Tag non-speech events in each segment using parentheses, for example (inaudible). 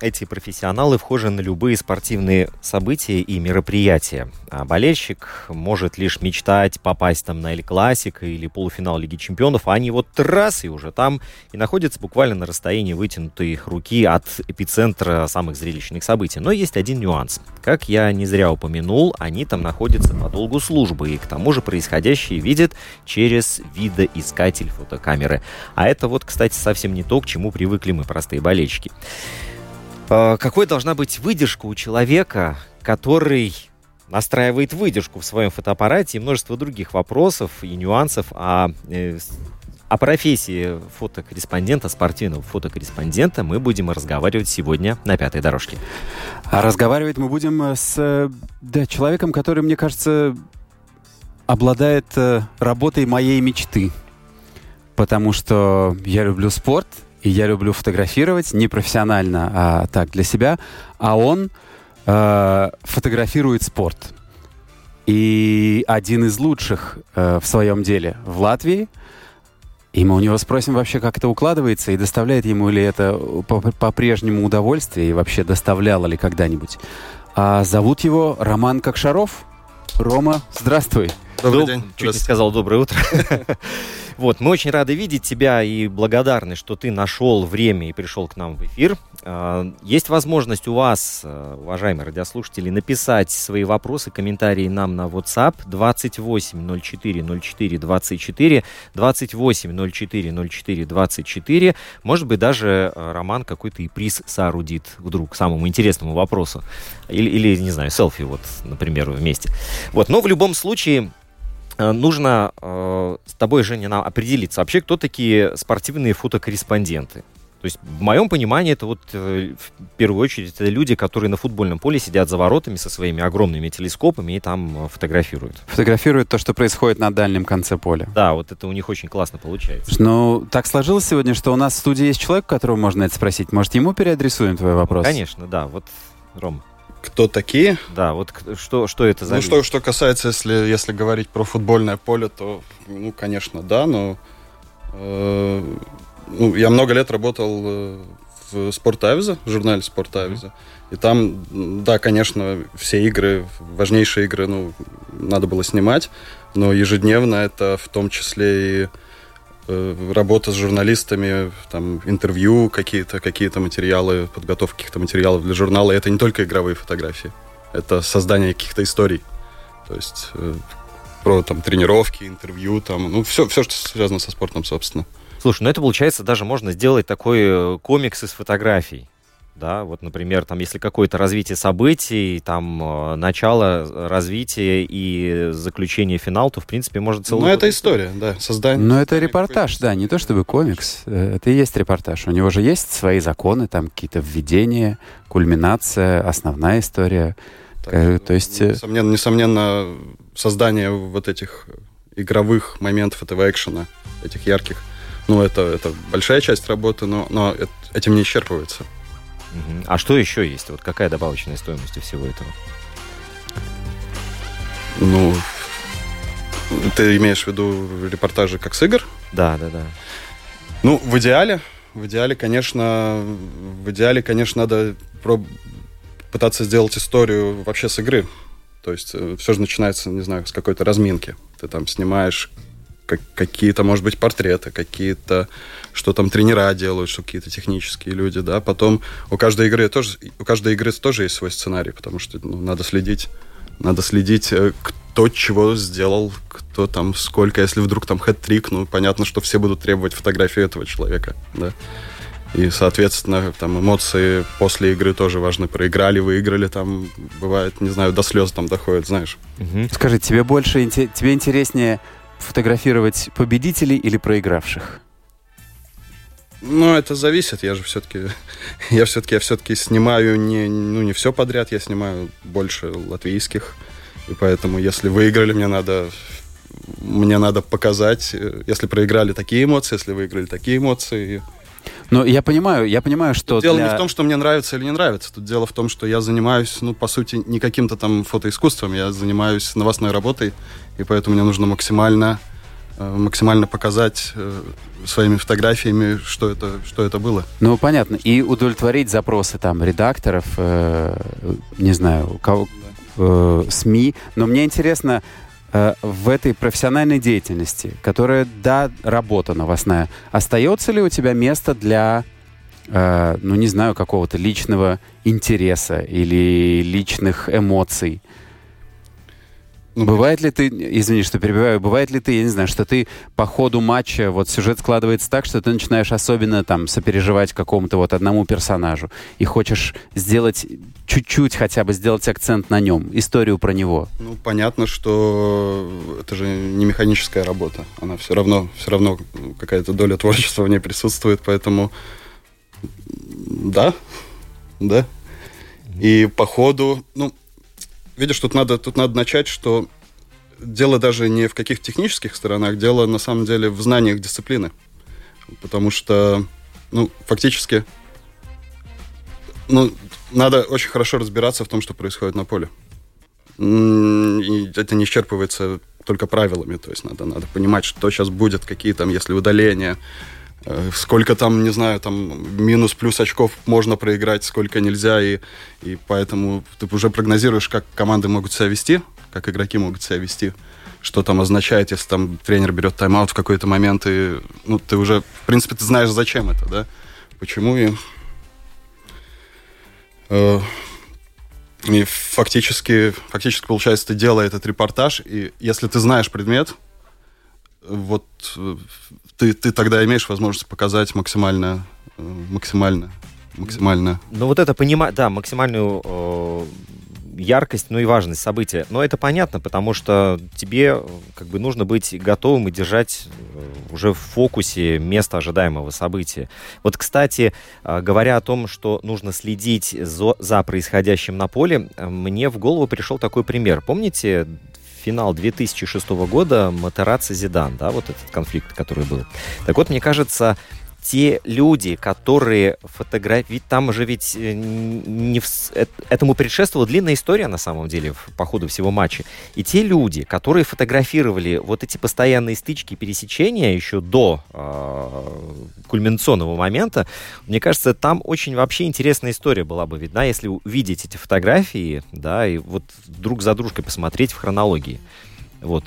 эти профессионалы вхожи на любые спортивные события и мероприятия. А болельщик может лишь мечтать попасть там на Эль Классик или полуфинал Лиги Чемпионов, а они вот и уже там и находятся буквально на расстоянии вытянутой руки от эпицентра самых зрелищных событий. Но есть один нюанс. Как я не зря упомянул, они там находятся по долгу службы и к тому же происходящее видят через видоискатель фотокамеры. А это вот, кстати, совсем не то, к чему привыкли мы, простые болельщики. А, какой должна быть выдержка у человека, который настраивает выдержку в своем фотоаппарате и множество других вопросов и нюансов о, э, о профессии фотокорреспондента, спортивного фотокорреспондента мы будем разговаривать сегодня на пятой дорожке. А разговаривать мы будем э, с да, человеком, который, мне кажется, обладает э, работой моей мечты. Потому что я люблю спорт, и я люблю фотографировать не профессионально, а так для себя. А он э, фотографирует спорт. И один из лучших э, в своем деле в Латвии. И мы у него спросим вообще, как это укладывается, и доставляет ему ли это по-прежнему удовольствие, и вообще доставляло ли когда-нибудь. А зовут его Роман Кокшаров. Рома, здравствуй. Добрый Доб... день. Чуть не сказал доброе утро. (laughs) Вот, мы очень рады видеть тебя и благодарны, что ты нашел время и пришел к нам в эфир. А, есть возможность у вас, э, уважаемые радиослушатели, написать свои вопросы, комментарии нам на WhatsApp 28 04 04 24 28 04 04 24. Может быть, даже э, Роман какой-то и приз соорудит вдруг к самому интересному вопросу. Или, или не знаю, селфи вот, например, вместе. Вот, но в любом случае нужно э, с тобой, Женя, нам определиться вообще, кто такие спортивные фотокорреспонденты. То есть, в моем понимании, это вот э, в первую очередь это люди, которые на футбольном поле сидят за воротами со своими огромными телескопами и там э, фотографируют. Фотографируют то, что происходит на дальнем конце поля. Да, вот это у них очень классно получается. Ну, так сложилось сегодня, что у нас в студии есть человек, которого можно это спросить. Может, ему переадресуем твой вопрос? Конечно, да. Вот, Ром кто такие. Да, вот что, что это за Ну, что, что касается, если, если говорить про футбольное поле, то, ну, конечно, да, но э, ну, я много лет работал э, в Спортавизе, в журнале Спортавизе, mm-hmm. и там, да, конечно, все игры, важнейшие игры, ну, надо было снимать, но ежедневно это в том числе и работа с журналистами, там, интервью какие-то, какие-то материалы, подготовка каких-то материалов для журнала. Это не только игровые фотографии, это создание каких-то историй. То есть э, про там тренировки, интервью, там, ну, все, все, что связано со спортом, собственно. Слушай, ну это получается даже можно сделать такой э, комикс из фотографий да, вот, например, там, если какое-то развитие событий, там, э, начало развития и заключение финал, то, в принципе, может целый... Ну, это история, да, создание... Ну, это репортаж, да, не то чтобы комикс, э, это и есть репортаж. У него же есть свои законы, там, какие-то введения, кульминация, основная история. Так, э, то есть... Несомненно, несомненно, создание вот этих игровых моментов этого экшена, этих ярких, ну, это, это большая часть работы, но, но этим не исчерпывается. А что еще есть? Вот какая добавочная стоимость у всего этого? Ну, ты имеешь в виду репортажи как с игр? Да, да, да. Ну, в идеале, в идеале, конечно, в идеале, конечно, надо проб... пытаться сделать историю вообще с игры. То есть э, все же начинается, не знаю, с какой-то разминки. Ты там снимаешь как, какие-то, может быть, портреты, какие-то, что там тренера делают, что какие-то технические люди, да. Потом у каждой игры тоже, у каждой игры тоже есть свой сценарий, потому что ну, надо следить, надо следить, э, кто чего сделал, кто там сколько, если вдруг там хэт-трик, ну, понятно, что все будут требовать фотографии этого человека, да. И, соответственно, там эмоции после игры тоже важны. Проиграли, выиграли, там бывает, не знаю, до слез там доходит, знаешь. Угу. Скажи, тебе больше тебе интереснее фотографировать победителей или проигравших? Ну, это зависит. Я же все-таки, (laughs) я все-таки, я все-таки снимаю не, ну, не все подряд. Я снимаю больше латвийских, и поэтому, если выиграли, мне надо, мне надо показать. Э, если проиграли такие эмоции, если выиграли такие эмоции. Ну, я понимаю, я понимаю, что Тут дело для... не в том, что мне нравится или не нравится. Тут дело в том, что я занимаюсь, ну, по сути, не каким-то там фотоискусством. Я занимаюсь новостной работой, и поэтому мне нужно максимально э, максимально показать э, своими фотографиями, что это, что это было. Ну, понятно. И удовлетворить запросы там редакторов, э, не знаю, кого, э, СМИ. Но мне интересно, Э, в этой профессиональной деятельности, которая, да, работа новостная, остается ли у тебя место для, э, ну, не знаю, какого-то личного интереса или личных эмоций? Ну, бывает ли ты, извини, что перебиваю, бывает ли ты, я не знаю, что ты по ходу матча, вот сюжет складывается так, что ты начинаешь особенно там сопереживать какому-то вот одному персонажу и хочешь сделать чуть-чуть хотя бы сделать акцент на нем, историю про него? Ну, понятно, что это же не механическая работа. Она все равно, все равно какая-то доля творчества в ней присутствует, поэтому да, да. И по ходу, ну, видишь, тут надо, тут надо начать, что дело даже не в каких технических сторонах, дело на самом деле в знаниях дисциплины. Потому что, ну, фактически, ну, надо очень хорошо разбираться в том, что происходит на поле. И это не исчерпывается только правилами, то есть надо, надо понимать, что сейчас будет, какие там, если удаления, сколько там, не знаю, там минус-плюс очков можно проиграть, сколько нельзя, и, и поэтому ты уже прогнозируешь, как команды могут себя вести, как игроки могут себя вести, что там означает, если там тренер берет тайм-аут в какой-то момент, и ну, ты уже, в принципе, ты знаешь, зачем это, да, почему, и, э, и фактически, фактически, получается, ты делаешь этот репортаж, и если ты знаешь предмет, вот э, ты, ты тогда имеешь возможность показать максимально, э, максимально, максимально. Ну вот это понимать, да, максимальную э, яркость, ну и важность события. Но это понятно, потому что тебе э, как бы нужно быть готовым и держать э, уже в фокусе место ожидаемого события. Вот, кстати, говоря о том, что нужно следить за, за происходящим на поле, мне в голову пришел такой пример. Помните финал 2006 года Матераци Зидан, да, вот этот конфликт, который был. Так вот, мне кажется, те люди, которые фотографируют... Там же ведь э, не в... Э, этому предшествовала длинная история, на самом деле, по ходу всего матча. И те люди, которые фотографировали вот эти постоянные стычки, пересечения еще до э, кульминационного момента, мне кажется, там очень вообще интересная история была бы видна, если увидеть эти фотографии, да, и вот друг за дружкой посмотреть в хронологии. Вот.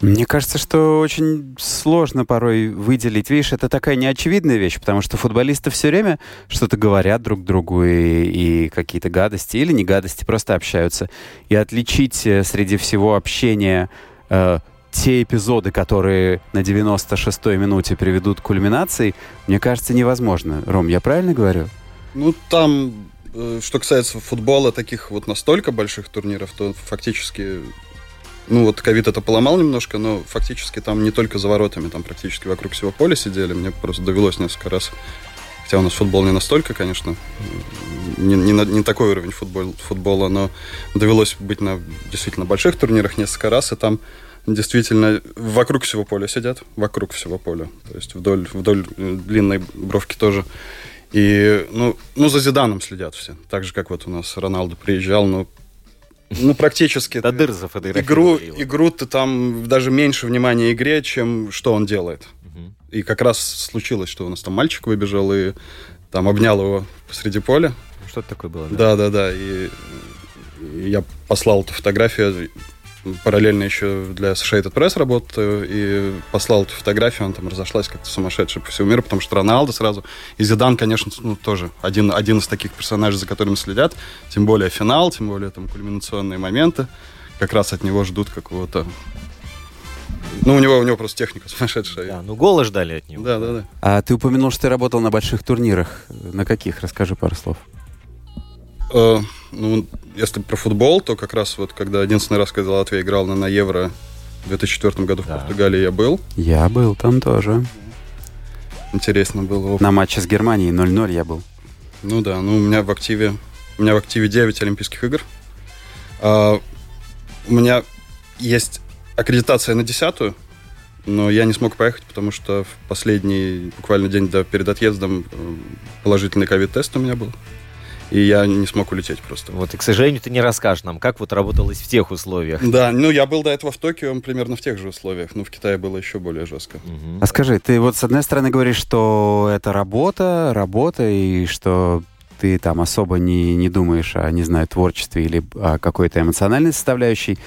Мне кажется, что очень сложно порой выделить. Видишь, это такая неочевидная вещь, потому что футболисты все время что-то говорят друг другу и, и какие-то гадости или не гадости, просто общаются. И отличить э, среди всего общения э, те эпизоды, которые на 96-й минуте приведут к кульминации, мне кажется, невозможно. Ром, я правильно говорю? Ну, там, э, что касается футбола, таких вот настолько больших турниров, то фактически ну вот ковид это поломал немножко, но фактически там не только за воротами, там практически вокруг всего поля сидели. Мне просто довелось несколько раз Хотя у нас футбол не настолько, конечно, не, не, не такой уровень футбол, футбола, но довелось быть на действительно больших турнирах несколько раз, и там действительно вокруг всего поля сидят, вокруг всего поля, то есть вдоль, вдоль длинной бровки тоже. И, ну, ну, за Зиданом следят все. Так же, как вот у нас Роналду приезжал, но ну, практически. До дыр игру, игру ты там даже меньше внимания игре, чем что он делает. И как раз случилось, что у нас там мальчик выбежал и там обнял его посреди поля. Что-то такое было, да? Да, да, да. И я послал эту фотографию. Параллельно еще для Associated Press работаю, и послал эту фотографию, она там разошлась как-то сумасшедшая по всему миру, потому что Роналдо сразу, и Зидан, конечно, ну, тоже один, один из таких персонажей, за которыми следят, тем более финал, тем более там кульминационные моменты, как раз от него ждут какого-то ну, у него, у него просто техника сумасшедшая. Да, ну голы ждали от него. Да, да, да. А ты упомянул, что ты работал на больших турнирах. На каких? Расскажи пару слов. Э, ну, если про футбол, то как раз вот когда единственный раз, когда Латвия играла на, на Евро в 2004 году Да. в Португалии, я был. Я был там тоже. Интересно было. На матче с Германией 0-0 я был. Ну да, ну у меня в активе, у меня в активе 9 Олимпийских игр. А, у меня есть аккредитация на десятую, но я не смог поехать, потому что в последний буквально день до, перед отъездом э, положительный ковид-тест у меня был. И я не смог улететь просто. Вот, и, к сожалению, ты не расскажешь нам, как вот работалось в тех условиях. Да, ну я был до этого в Токио примерно в тех же условиях, но в Китае было еще более жестко. Мгм. А скажи, ты вот с одной стороны говоришь, что это работа, работа, и что ты там особо не, не думаешь о, не знаю, творчестве или о какой-то эмоциональной составляющей.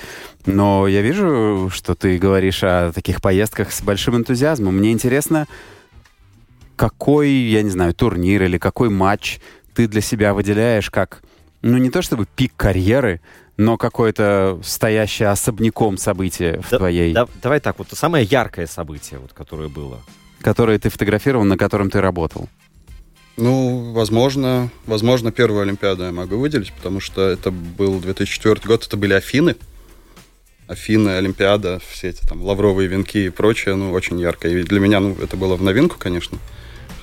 Но я вижу, что ты говоришь о таких поездках с большим энтузиазмом. Мне интересно, какой, я не знаю, турнир или какой матч ты для себя выделяешь как, ну, не то чтобы пик карьеры, но какое-то стоящее особняком событие в Да- твоей, да- давай так, вот самое яркое событие, вот, которое было. которое ты фотографировал, на котором ты работал. Ну, возможно, возможно, первую Олимпиаду я могу выделить, потому что это был 2004 год, это были Афины. Афины, Олимпиада, все эти там лавровые венки и прочее, ну, очень ярко. И для меня, ну, это было в новинку, конечно.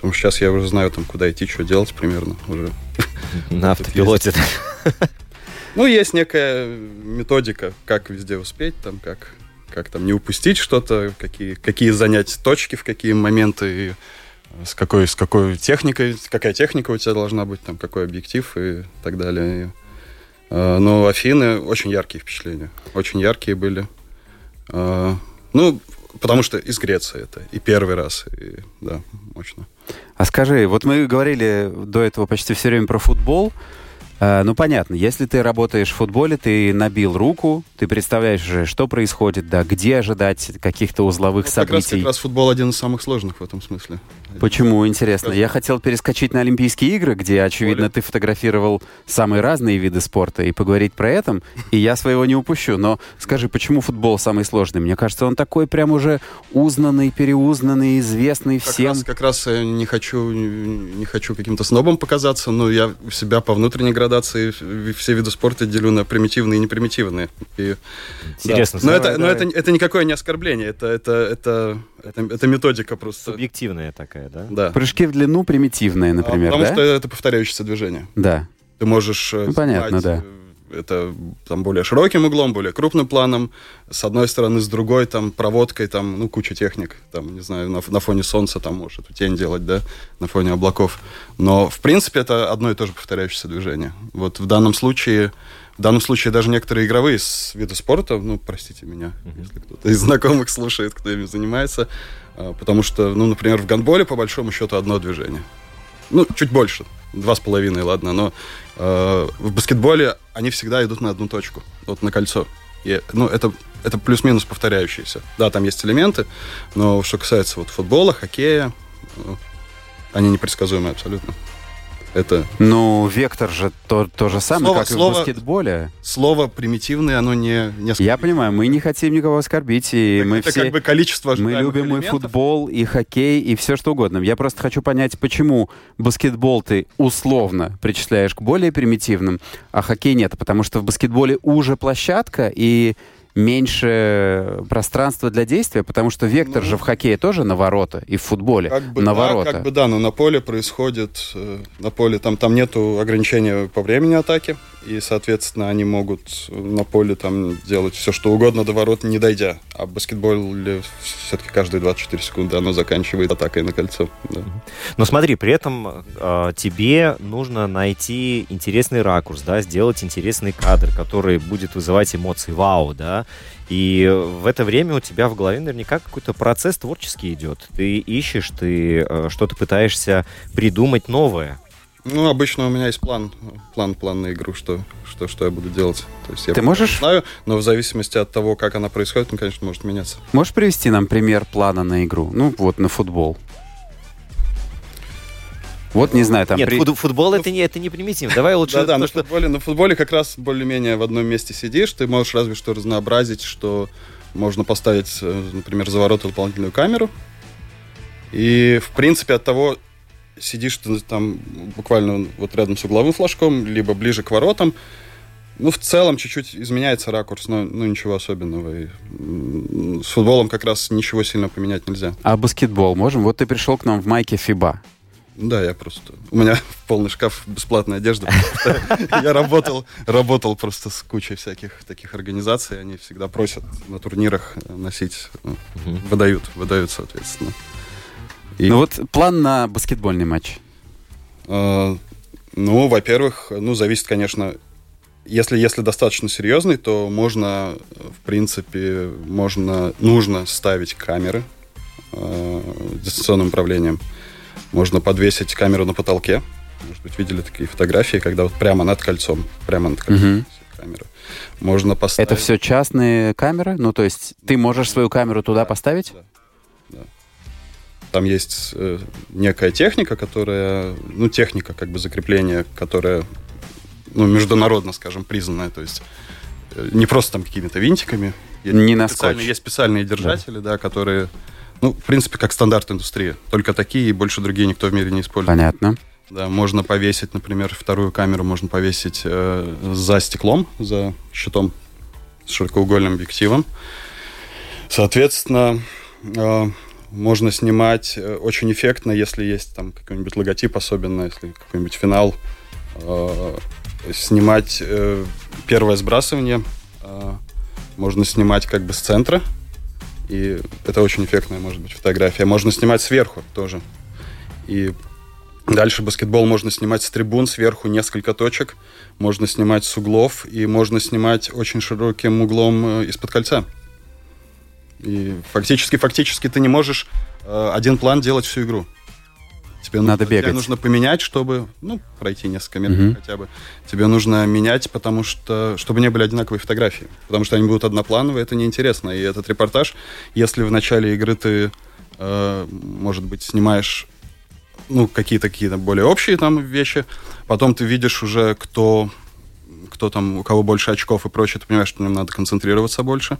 Потому что сейчас я уже знаю, там, куда идти, что делать примерно уже. На автопилоте. Ну, есть некая методика, как везде успеть, там, как, как там не упустить что-то, какие, какие занять точки, в какие моменты, и с какой, с какой техникой, какая техника у тебя должна быть, там, какой объектив и так далее. Э, но Афины очень яркие впечатления, очень яркие были. Э, ну, потому что из Греции это и первый раз, и да, мощно. А скажи, вот мы говорили до этого почти все время про футбол. Э, ну, понятно, если ты работаешь в футболе, ты набил руку, ты представляешь уже, что происходит, да, где ожидать каких-то узловых Вот как раз, событий. как раз футбол один из самых сложных в этом смысле. Почему, интересно? Я хотел перескочить на Олимпийские игры, где, очевидно, ты фотографировал самые разные виды спорта, и поговорить про это, и я своего не упущу. Но скажи, почему футбол самый сложный? Мне кажется, он такой прям уже узнанный, переузнанный, известный Как всем. раз, как раз я не хочу, не хочу каким-то снобом показаться, но я у себя по внутренней градации все виды спорта делю на примитивные и непримитивные. И, Интересно. да. Но, давай, это, но давай. это, это никакое не оскорбление, это, это, это, это, это методика просто. Субъективная такая, да? Да. Прыжки в длину примитивные, А, например, Потому да? что это повторяющееся движение. Да. Ты можешь э, Ну, понятно, да. э, это там более широким углом, более крупным планом, с одной стороны, с другой, там, проводкой, там, ну, куча техник, там, не знаю, на, на фоне солнца там может эту тень делать, да, на фоне облаков. Но, в принципе, это одно и то же повторяющееся движение. Вот в данном случае, в данном случае даже некоторые игровые с- виды спорта, ну, простите меня, если кто-то из знакомых слушает, кто ими занимается, а, потому что, ну, например, в гандболе, по большому счету, одно движение. Ну, чуть больше, два с половиной, ладно, но э, в баскетболе они всегда идут на одну точку, вот на кольцо. И, ну, это, это плюс-минус повторяющиеся. Да, там есть элементы, но что касается вот футбола, хоккея, э, они непредсказуемы абсолютно. Это Ну, вектор же то, то же самое, Слово- как и слово- в баскетболе. слово примитивное, оно не, не Я понимаю, мы не хотим никого оскорбить, и Это, мы это все... как бы количество Мы любим и элементов. футбол, и хоккей, и все что угодно. Я просто хочу понять, почему баскетбол ты условно причисляешь к более примитивным, а хоккей нет. Потому что в баскетболе уже площадка и меньше пространства для действия, потому что вектор Ну. же в хоккее тоже на ворота, и в футболе Как бы, на да, ворота. как бы да, но на поле происходит, э, на поле там, там нету ограничения по времени атаки, и, соответственно, они могут на поле там делать все, что угодно до ворот, не дойдя. А в баскетболе все-таки каждые 24 секунды оно заканчивает атакой на кольцо. да. Но смотри, при этом э, тебе нужно найти интересный ракурс, да, сделать интересный кадр, который будет вызывать эмоции вау, да. И в это время у тебя в голове наверняка какой-то процесс творческий идет. Ты ищешь, ты э, что-то пытаешься придумать новое. Ну, обычно у меня есть план, план, план на игру, что, что, что я буду делать. То есть я Ты можешь- знаю, но в зависимости от того, как она происходит, он, конечно, может меняться. Можешь привести нам пример плана на игру? Ну, вот на футбол. Вот, не знаю, там... Нет, при- фут- футбол это не, это не примитивно. Давай лучше Да, да, то, на что- футболе, на футболе как раз более-менее в одном месте сидишь, ты можешь разве что разнообразить, что можно поставить, э, например, за ворота дополнительную камеру. И, в принципе, от того, сидишь ты там буквально вот рядом с угловым флажком, либо ближе к воротам, ну, в целом, чуть-чуть изменяется ракурс, но ну, ничего особенного. И, с футболом как раз ничего сильно поменять нельзя. А баскетбол можем? Вот ты пришел к нам в майке ФИБА. Да, я просто... У меня (laughs) полный шкаф бесплатной одежды. Я работал, работал просто с кучей всяких таких организаций. Они всегда просят на турнирах носить. ну, Выдают, выдают, соответственно. И, Ну вот план на баскетбольный матч. э, ну, во-первых, ну, зависит, конечно... Если, если достаточно серьезный, то можно, в принципе, можно, нужно ставить камеры э, дистанционным управлением. Можно подвесить камеру на потолке. Может быть, видели такие фотографии, когда вот прямо над кольцом, прямо над кольцом висит камера. Можно поставить... Это все частные камеры? Ну, то есть ты можешь свою камеру туда поставить? Там есть э, некая техника, которая, ну, техника как бы закрепления, которая, ну, международно, скажем, признанная. То есть э, не просто там какими-то винтиками. Есть Не на скотч. Есть специальные держатели, да. которые, ну, в принципе, как стандарт индустрии. Только такие и больше другие никто в мире не использует. Понятно. Да, можно повесить, например, вторую камеру можно повесить э, за стеклом, за щитом с широкоугольным объективом. Соответственно, э, можно снимать э, очень эффектно, если есть там какой-нибудь логотип, особенно если какой-нибудь финал. э, снимать э, первое сбрасывание э, можно снимать как бы с центра, и это очень эффектная может быть фотография. Можно снимать сверху тоже. И Дальше баскетбол можно снимать с трибун, сверху несколько точек. Можно снимать с углов, и можно снимать очень широким углом э, из-под кольца. И фактически, фактически ты не можешь э, один план делать всю игру. Тебе Надо нужно, тебе бегать. нужно поменять, чтобы, ну, пройти несколько метров Мгм. хотя бы. Тебе нужно менять, потому что, чтобы не были одинаковые фотографии. Потому что они будут одноплановые, это неинтересно. И этот репортаж, если в начале игры ты, э, может быть, снимаешь ну, какие-то какие более общие там вещи. Потом ты видишь уже, кто, кто там, у кого больше очков и прочее, ты понимаешь, что на нем надо концентрироваться больше.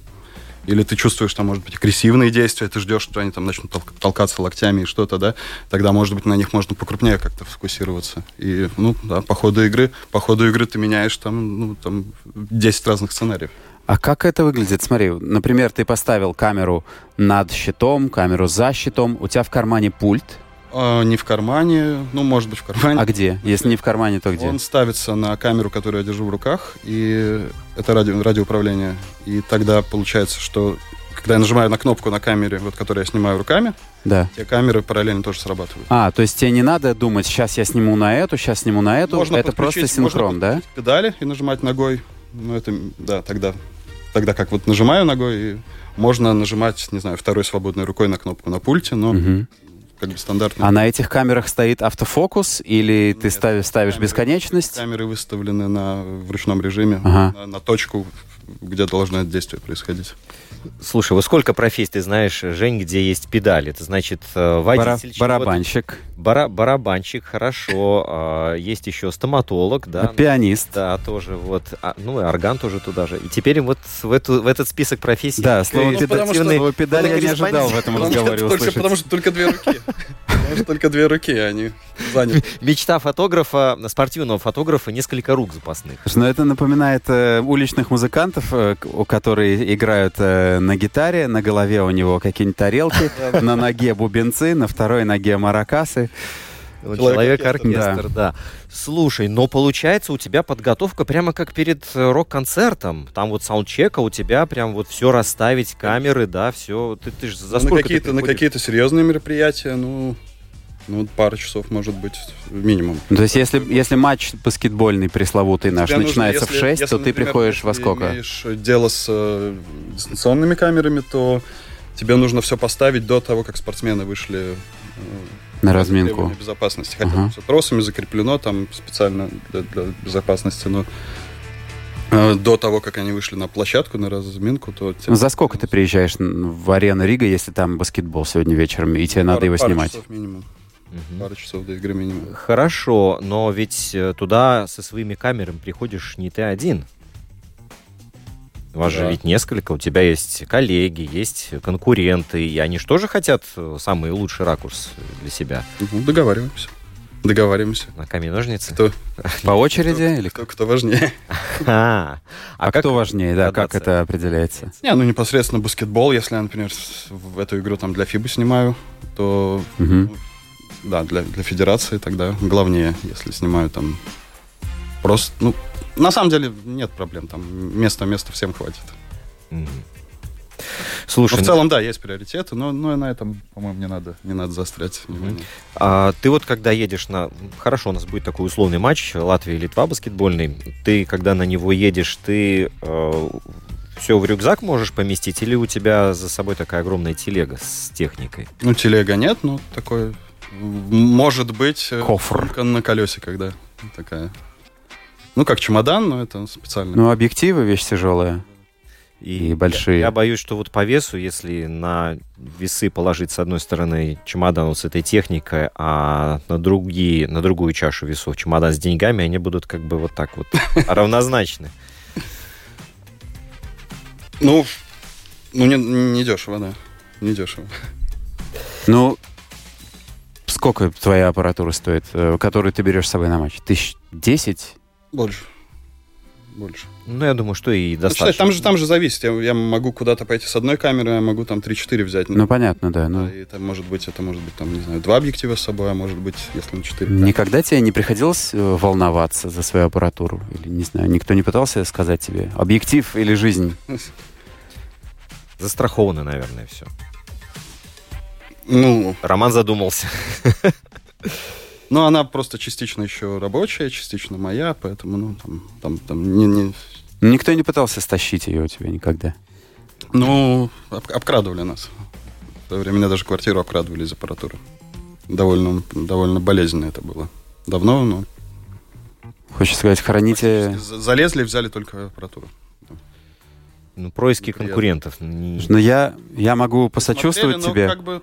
Или ты чувствуешь, там, может быть, агрессивные действия, ты ждешь, что они там начнут тол- толкаться локтями и что-то, да, тогда, может быть, на них можно покрупнее как-то сфокусироваться. И, ну, да, по ходу игры, по ходу игры ты меняешь там, ну, там, 10 разных сценариев. А как это выглядит? Смотри, например, ты поставил камеру над щитом, камеру за щитом, у тебя в кармане пульт. А, не в кармане, ну, может быть, в кармане. А где? Если не в кармане, то где? Он ставится на камеру, которую я держу в руках, и это радио, радиоуправление. И тогда получается, что когда я нажимаю на кнопку на камере, вот, которую я снимаю руками, Да. те камеры параллельно тоже срабатывают. А, то есть тебе не надо думать, сейчас я сниму на эту, сейчас сниму на эту. Можно это просто подключить- можно синхрон, да? Педали и нажимать ногой. Ну, это, да, тогда, тогда как вот нажимаю ногой, и можно нажимать, не знаю, второй свободной рукой на кнопку на пульте, но Мгм. Как бы стандартно. А на этих камерах стоит автофокус или ты Нет, ставишь, ставишь камеры- бесконечность? Камеры выставлены на, в ручном режиме, Ага. на, на точку, где должно это действие происходить. Слушай, вот сколько профессий ты знаешь, Жень, где есть педали? Это значит э, Бара- водитель, чего-то- барабанщик, бара- барабанщик, хорошо. а, есть еще стоматолог, да? пианист. Да, тоже вот. А, ну и орган тоже туда же. И теперь вот в, эту, в этот список профессий... Да, слово, Ну, педа- потому что- слово педаль я не ожидал в этом разговоре услышать. потому что только две руки. Потому что только две руки, а они заняты. (laughs) Мечта фотографа, спортивного фотографа, несколько рук запасных. Слушай, ну это напоминает э, уличных музыкантов, э, которые играют э, на гитаре, на голове у него какие-нибудь тарелки, (laughs) на ноге бубенцы, на второй ноге маракасы. Человек-оркестр. Человек-оркестр, да. Слушай, но получается у тебя подготовка прямо как перед э, рок-концертом. Там вот саундчека у тебя прям вот все расставить, камеры, да, все. Ты, ты ж за на сколько ты какие-то, на какие-то серьезные мероприятия, ну, ну, пару часов, может быть, минимум. Ну, То есть если, если матч баскетбольный пресловутый наш Тебе нужно, начинается в если- 6, если, то ты например, приходишь во ты сколько? имеешь дело с э, дистанционными камерами, то тебе нужно все поставить до того, как спортсмены вышли э, На разминку. безопасности. Хотя Ага. все тросами закреплено там специально для, для безопасности, но э, до того, как они вышли на площадку, на разминку, то... Ну, За сколько ты приезжаешь в арену Рига, если там баскетбол сегодня вечером, и тебе надо Пару- его пару снимать? часов минимум. Мгм. Пару часов до игры минимум. Хорошо, но ведь э, туда со своими камерами приходишь не ты один. У вас же Да. ведь несколько, у тебя есть коллеги, есть конкуренты, и они же тоже хотят э, самый лучший ракурс для себя. Ну, договариваемся. Договариваемся. На камень ножницы. Кто, (laughs) По очереди? Или... кто, кто важнее. (laughs) (laughs) А, А, кто важнее, да, как это определяется? Не, ну непосредственно баскетбол, если я, например, в эту игру там для ФИБы снимаю, то Мгм. да, для, для федерации тогда главнее, если снимаю там просто, ну, на самом деле нет проблем, там места, места всем хватит. Мгм. Но Слушай, в целом, да, есть приоритеты, но, но на этом, по-моему, не надо, не надо заострять внимание. А ты вот когда едешь на... Хорошо, у нас будет такой условный матч Латвия и Литва баскетбольный. Ты, когда на него едешь, ты все в рюкзак можешь поместить или у тебя за собой такая огромная телега с техникой? Ну, телега нет, но такой, может быть, э, Кофр. только на колесиках, да, такая. Ну, как чемодан, но это специально. Ну, объективы вещь тяжелая. И большие. Я, я боюсь, что вот по весу, если на весы положить с одной стороны чемодан вот с этой техникой, а на другие, на другую чашу весов чемодан с деньгами, они будут как бы вот так вот (laughs) равнозначны. Ну, ну не, не дешево, да. Не дешево. Ну, сколько твоя аппаратура стоит, э, которую ты берешь с собой на матч? Тысяч десять? Больше. Больше. Ну, я думаю, что и Ну, считай, достаточно. там же, там же зависит. Я, я могу куда-то пойти с одной камерой, я могу там 3-4 взять. Ну, понятно, да. Ну, Да, и это может быть, это может быть, там, не знаю, два объектива с собой, а может быть, если на 4. Никогда тебе не приходилось э, волноваться за свою аппаратуру? Или, не знаю, никто не пытался сказать тебе, объектив или жизнь? Застрахованы, наверное, все. Ну, Роман задумался. (laughs) ну, она просто частично еще рабочая, частично моя, поэтому, ну, там, там, там не, не... Ну, Никто не пытался стащить ее у тебя никогда. Ну, об- обкрадывали нас. В то время меня даже квартиру обкрадывали из аппаратуры. Довольно, довольно болезненно это было. Давно, но... Хочешь сказать, храните... За- Залезли и взяли только аппаратуру. Ну, происки Неприятно. конкурентов. Не- Но я, я могу посочувствовать Смотрели, но тебе, как бы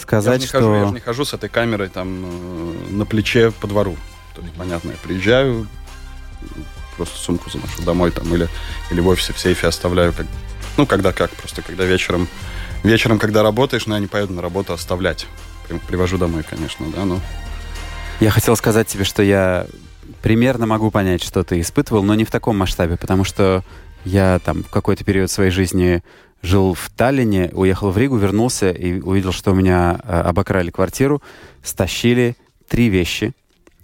сказать, я, же не хожу, я что... же не хожу с этой камерой там э, на плече по двору. То есть, понятно, я приезжаю, просто сумку заношу домой там или, или в офисе в сейфе оставляю. Как, ну, когда как, просто когда вечером, вечером, когда работаешь, ну, я не поеду на работу оставлять. При- Привожу домой, конечно, да, но... Я хотел сказать тебе, что я примерно могу понять, что ты испытывал, но не в таком масштабе, потому что я там в какой-то период своей жизни жил в Таллине, уехал в Ригу, вернулся и увидел, что у меня э, обокрали квартиру, стащили три вещи.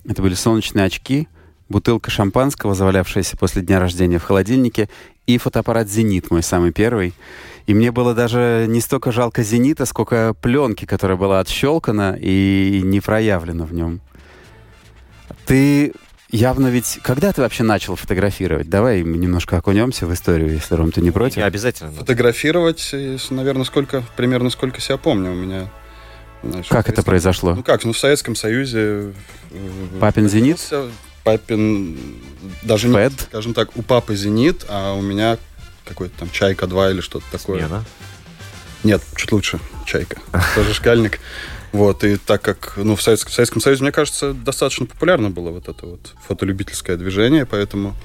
Это были солнечные очки, бутылка шампанского, завалявшаяся после дня рождения в холодильнике, и фотоаппарат «Зенит», мой самый первый. И мне было даже не столько жалко «Зенита», сколько пленки, которая была отщелкана и не проявлена в нем. Ты явно ведь... Когда ты вообще начал фотографировать? Давай немножко окунемся в историю, если, Ром, ты не против. Я обязательно. Фотографировать, наверное, сколько, примерно сколько себя помню у меня. знаешь, Как это произошло? Ну как, ну в Советском Союзе... э, Папин «Зенит»? Папин... Даже не, скажем так, у папы «Зенит», а у меня какой-то там «Чайка-2» или что-то такое. Смена. Нет, чуть лучше «Чайка». (laughs) Тоже шкальник. Вот, и так как, ну, в Советском, в Советском Союзе, мне кажется, достаточно популярно было вот это вот фотолюбительское движение, поэтому,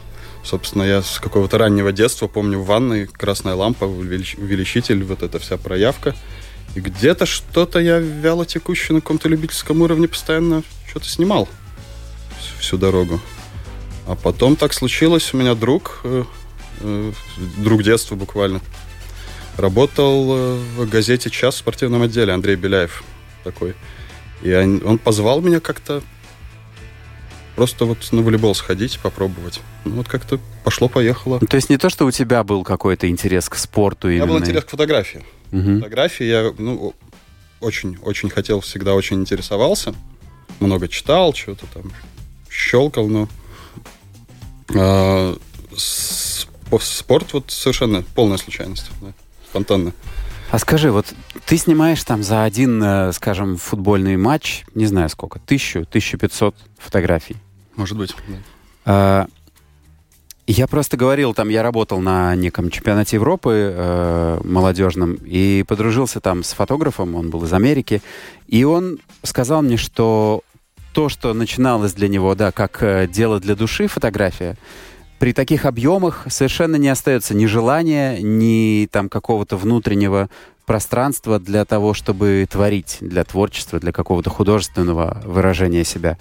собственно, я с какого-то раннего детства помню в ванной красная лампа, увелич- увеличитель, вот эта вся проявка. И где-то что-то я вяло текущий на каком-то любительском уровне постоянно что-то снимал всю- всю дорогу. А потом так случилось, у меня друг, э, э, друг детства буквально, работал э, в газете «Час» в спортивном отделе, Андрей Беляев такой. И он, он позвал меня как-то просто вот на волейбол сходить, попробовать. Ну, вот как-то пошло-поехало. То есть не то, что у тебя был какой-то интерес к спорту У меня именно. был интерес к фотографии. Мгм. Фотографии я, ну, очень, очень хотел, всегда очень интересовался. Много читал, что-то там щелкал, но а, спорт вот совершенно полная случайность, да, спонтанно. А скажи, вот ты снимаешь там за один, э, скажем, футбольный матч, не знаю сколько, тысячу, тысячу пятьсот фотографий. Может быть. Да. А, я просто говорил, там я работал на неком чемпионате Европы э, молодежном и подружился там с фотографом, он был из Америки, и он сказал мне, что то, что начиналось для него, да, как э, дело для души фотография, при таких объемах совершенно не остается ни желания, ни там какого-то внутреннего пространства для того, чтобы творить, для творчества, для какого-то художественного выражения себя.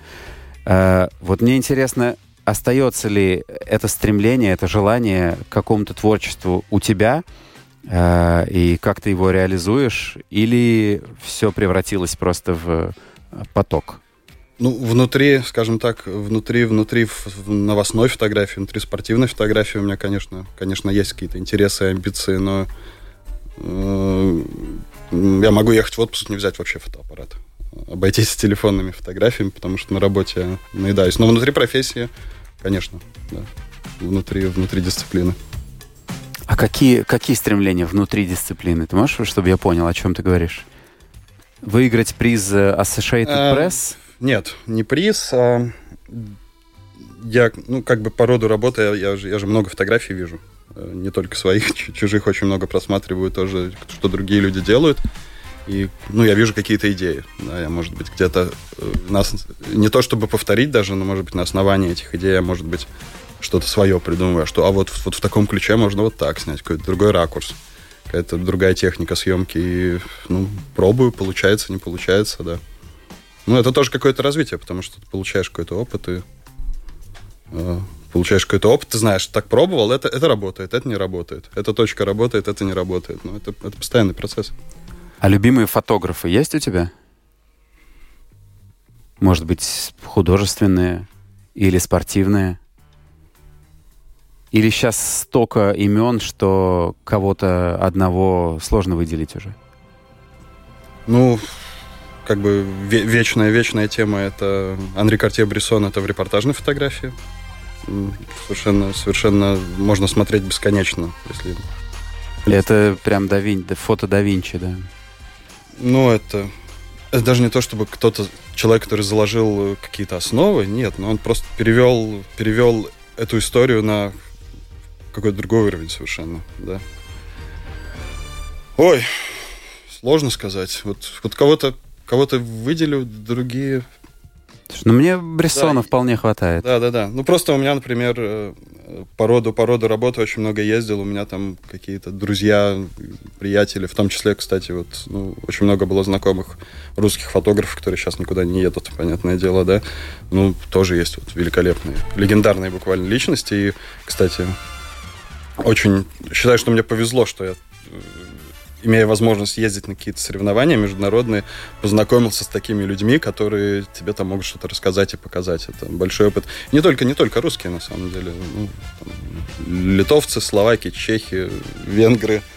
Э, вот мне интересно, остается ли это стремление, это желание к какому-то творчеству у тебя, э, и как ты его реализуешь, или все превратилось просто в поток? Ну, внутри, скажем так, внутри, внутри новостной фотографии, внутри спортивной фотографии у меня, конечно, конечно, есть какие-то интересы и амбиции, но э, я могу ехать в отпуск, не взять вообще фотоаппарат. Обойтись телефонными фотографиями, потому что на работе я наедаюсь. Но внутри профессии, конечно, да, внутри, внутри дисциплины. А какие, какие стремления внутри дисциплины? Ты можешь, чтобы я понял, о чем ты говоришь? Выиграть приз Associated э, Press? Нет, не приз, а я, ну, как бы по роду работы, я, я, же, я же много фотографий вижу. Э, не только своих, (laughs) чужих очень много просматриваю тоже, что другие люди делают. И, ну, я вижу какие-то идеи. Да, я, может быть, где-то э, нас не то чтобы повторить даже, но, может быть, на основании этих идей я, может быть, что-то свое придумываю, что, а вот, вот в таком ключе можно вот так снять, какой-то другой ракурс, какая-то другая техника съемки. И, ну, пробую, получается, не получается, да. Ну, это тоже какое-то развитие, потому что ты получаешь какой-то опыт и э, получаешь какой-то опыт, ты знаешь, так пробовал, это, это работает, это не работает. Эта точка работает, это не работает. Ну, это, это постоянный процесс. А любимые фотографы есть у тебя? Может быть, художественные или спортивные? Или сейчас столько имен, что кого-то одного сложно выделить уже? Ну, как бы вечная, вечная тема это Анри Картье Брессон, это в репортажной фотографии. Совершенно, совершенно можно смотреть бесконечно, если... Это прям да Вин, фото да Винчи, да? Ну, это, это даже не то, чтобы кто-то, человек, который заложил какие-то основы, нет, но он просто перевел, перевел эту историю на какой-то другой уровень совершенно, да. Ой, сложно сказать. Вот, вот кого-то кого-то выделю, другие... Ну, мне Брессона да, вполне хватает. Да, да, да. Ну, просто у меня, например, э, по роду, по роду работы очень много ездил. У меня там какие-то друзья, приятели, в том числе, кстати, вот, ну, очень много было знакомых русских фотографов, которые сейчас никуда не едут, понятное дело, да. Ну, тоже есть вот великолепные, легендарные буквально личности. И, кстати, очень считаю, что мне повезло, что я имея возможность ездить на какие-то соревнования международные, познакомился с такими людьми, которые тебе там могут что-то рассказать и показать. Это большой опыт. Не только, не только русские, на самом деле. Ну, там, литовцы, словаки, чехи, венгры –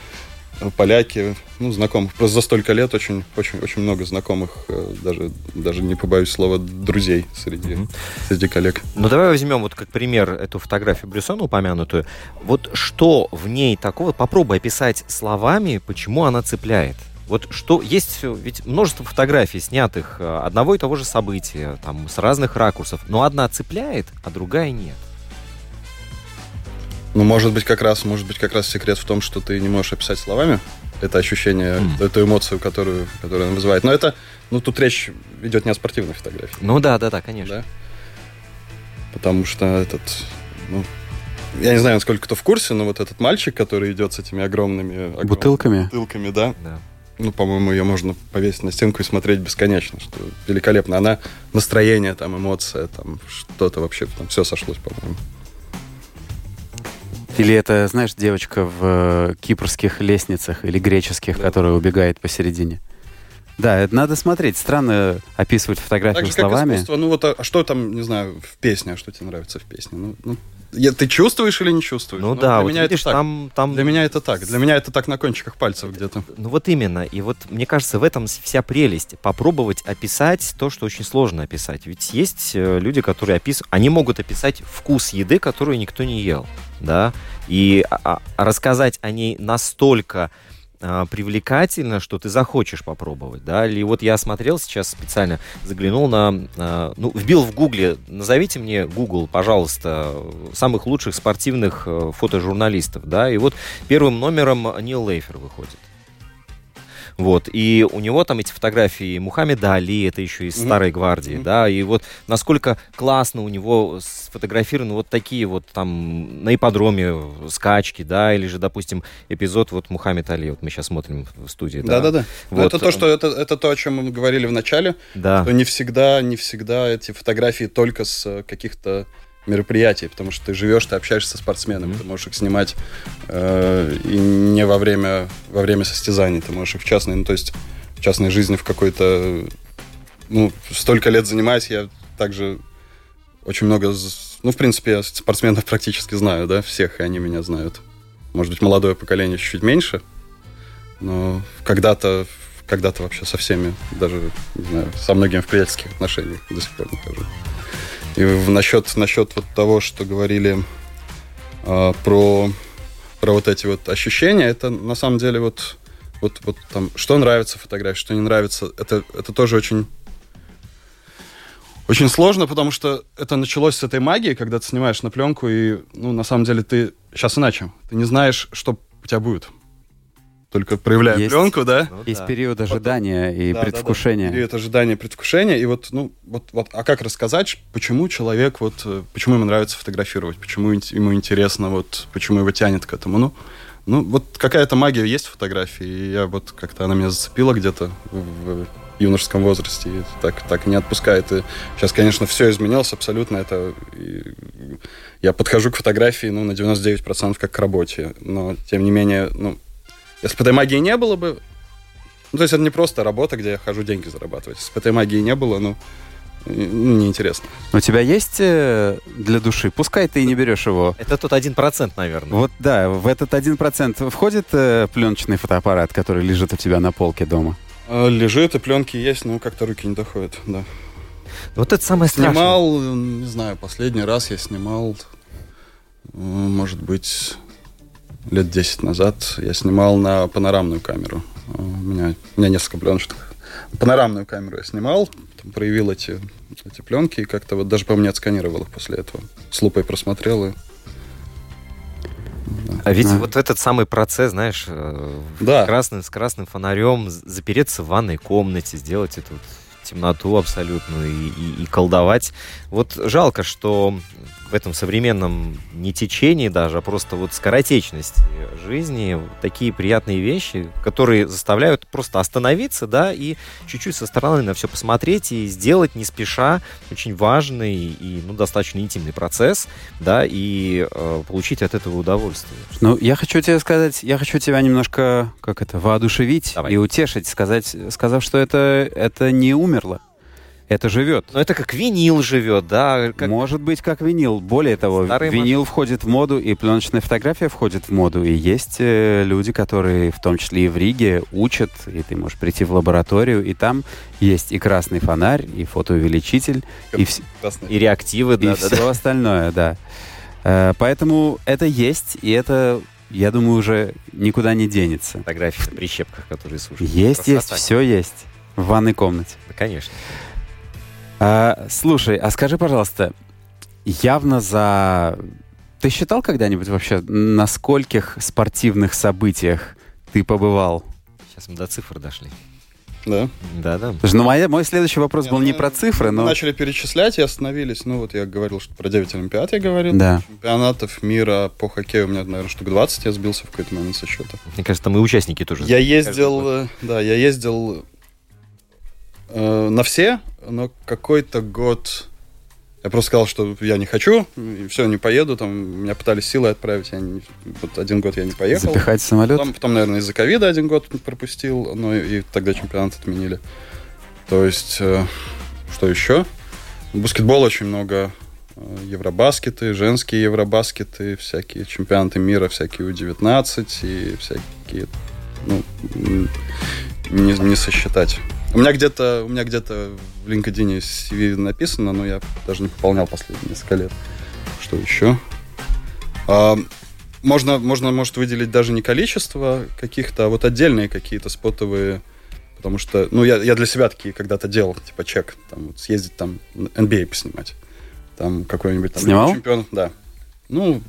поляки, ну, знакомых. Просто за столько лет очень, очень, очень много знакомых, э, даже, даже не побоюсь слова, друзей среди, mm-hmm. среди коллег. Ну, давай возьмем вот как пример эту фотографию Брюссона упомянутую. Вот что в ней такого? Попробуй описать словами, почему она цепляет. Вот что есть ведь множество фотографий, снятых э, одного и того же события, там, с разных ракурсов, но одна цепляет, а другая нет. Ну, может быть, как раз, может быть, как раз секрет в том, что ты не можешь описать словами это ощущение, mm. эту эмоцию, которую, которую она вызывает. Но это, ну, тут речь идет не о спортивной фотографии. Ну да, да, да, конечно. Да? Потому что этот, ну, я не знаю, насколько кто в курсе, но вот этот мальчик, который идет с этими огромными, огромными бутылками, бутылками, да. да. Ну, по-моему, ее можно повесить на стенку и смотреть бесконечно, что великолепно. Она настроение, там, эмоция, там, что-то вообще, там все сошлось, по-моему. Или это, знаешь, девочка в э, кипрских лестницах или греческих, да. которая убегает посередине. Да, это надо смотреть. Странно описывать фотографию так же, словами. Как Ну вот, а что там, не знаю, в песне, а что тебе нравится в песне? Ну, ну я, ты чувствуешь или не чувствуешь? Ну, ну да, для вот меня видишь, это так. Там, там... Для меня это так. Для меня это так на кончиках пальцев где-то. Ну вот именно. И вот мне кажется, в этом вся прелесть. Попробовать описать то, что очень сложно описать. Ведь есть э, люди, которые описывают... Они могут описать вкус еды, которую никто не ел. Да? И а, а, рассказать о ней настолько а, привлекательно, что ты захочешь попробовать, да? Или вот я смотрел сейчас специально, заглянул на, а, ну, вбил в гугле, назовите мне Google, пожалуйста, самых лучших спортивных э, фотожурналистов, да? И вот первым номером Нил Лейфер выходит. Вот, и у него там эти фотографии Мухаммеда Али, это еще из mm-hmm. старой гвардии, mm-hmm. да, и вот насколько классно у него сфотографированы вот такие вот там на ипподроме скачки, да, или же, допустим, эпизод вот Мухаммед Али, вот мы сейчас смотрим в студии. Да-да-да. Вот. Это то, что это, это то, о чем мы говорили в начале, да. что не всегда, не всегда эти фотографии только с каких-то мероприятий, потому что ты живешь, ты общаешься со спортсменами, mm-hmm. ты можешь их снимать э, и не во время, во время состязаний, ты можешь их в частной, ну, то есть в частной жизни в какой-то, ну, столько лет занимаюсь, я также очень много, ну, в принципе, я спортсменов практически знаю, да, всех, и они меня знают. Может быть, молодое поколение чуть-чуть меньше, но когда-то когда-то вообще со всеми, даже, не знаю, со многими в приятельских отношениях до сих пор нахожусь. И насчет, насчет вот того, что говорили э, про, про вот эти вот ощущения, это на самом деле вот, вот, вот там, что нравится фотографии, что не нравится, это, это тоже очень очень сложно, потому что это началось с этой магии, когда ты снимаешь на пленку, и, ну, на самом деле, ты сейчас иначе. Ты не знаешь, что у тебя будет только проявляем есть, пленку, да? Ну, есть да. период ожидания вот, и да, предвкушения. Да, да. Период ожидания и предвкушения. И вот, ну, вот, вот, а как рассказать, почему человек, вот, э, почему ему нравится фотографировать, почему ему интересно, вот, почему его тянет к этому, ну, ну, вот какая-то магия есть в фотографии, и я вот как-то она меня зацепила где-то в юношеском возрасте, и так, так не отпускает. И сейчас, конечно, все изменилось абсолютно. Это и я подхожу к фотографии, ну, на 99% как к работе, но, тем не менее, ну, если бы этой магии не было бы... Ну, то есть это не просто работа, где я хожу деньги зарабатывать. Если бы этой магии не было, ну, неинтересно. У тебя есть э, для души? Пускай ты и не берешь его. Это тот один процент, наверное. Вот да, в этот один процент входит э, пленочный фотоаппарат, который лежит у тебя на полке дома? Э, лежит, и пленки есть, но как-то руки не доходят, да. Вот это самое страшное. Снимал, не знаю, последний раз я снимал, может быть, лет 10 назад я снимал на панорамную камеру. У меня, у меня несколько пленочек. Панорамную камеру я снимал, проявил эти, эти пленки и как-то вот даже по мне отсканировал их после этого. С лупой просмотрел и а ведь а. вот этот самый процесс, знаешь, э, да. красным, с красным фонарем, запереться в ванной комнате, сделать эту темноту абсолютную и, и, и колдовать. Вот жалко, что в этом современном не течении даже, а просто вот скоротечности жизни такие приятные вещи, которые заставляют просто остановиться, да, и чуть-чуть со стороны на все посмотреть и сделать не спеша очень важный и, ну, достаточно интимный процесс, да, и э, получить от этого удовольствие. Ну, я хочу тебе сказать, я хочу тебя немножко, как это, воодушевить Давай. и утешить, сказать, сказав, что это, это не умерло это живет. Но это как винил живет, да? Как... Может быть, как винил. Более того, Старый винил машин. входит в моду, и пленочная фотография входит в моду. И есть э, люди, которые, в том числе и в Риге, учат, и ты можешь прийти в лабораторию, и там есть и красный фонарь, и фотоувеличитель, и, вс... и реактивы, да, и да, все да. остальное, да. Э, поэтому это есть, и это я думаю, уже никуда не денется. Фотографии на прищепках, которые сушат. Есть, Красота. есть, все есть. В ванной комнате. Да, конечно. А, слушай, а скажи, пожалуйста, явно за... Ты считал когда-нибудь вообще, на скольких спортивных событиях ты побывал? Сейчас мы до цифр дошли. Да. Да, да. Ну, моя, мой следующий вопрос Нет, был не ну, про цифры, но... начали перечислять и остановились. Ну, вот я говорил, что про 9 Олимпиад я говорил. Да. Чемпионатов мира по хоккею у меня, наверное, штук 20 я сбился в какой-то момент со счета. Мне кажется, там и участники тоже. Я ездил, э, да, я ездил э, на все, но какой-то год я просто сказал, что я не хочу, и все, не поеду. Там меня пытались силой отправить, я не, вот один год я не поехал. Запихать самолет? Потом, потом наверное, из-за ковида один год пропустил, но и тогда чемпионат отменили. То есть, э, что еще? Баскетбол очень много. Э, евробаскеты, женские евробаскеты, всякие чемпионаты мира, всякие У-19 и всякие, ну, не, не сосчитать. У меня где-то, у меня где-то в LinkedIn CV написано, но я даже не пополнял последние несколько лет. Что еще? А, можно, можно, может выделить даже не количество каких-то, а вот отдельные какие-то спотовые Потому что, ну, я, я для себя такие когда-то делал, типа, чек, там, вот, съездить там NBA поснимать. Там какой-нибудь там Снимал? Лига чемпионов, да. Ну,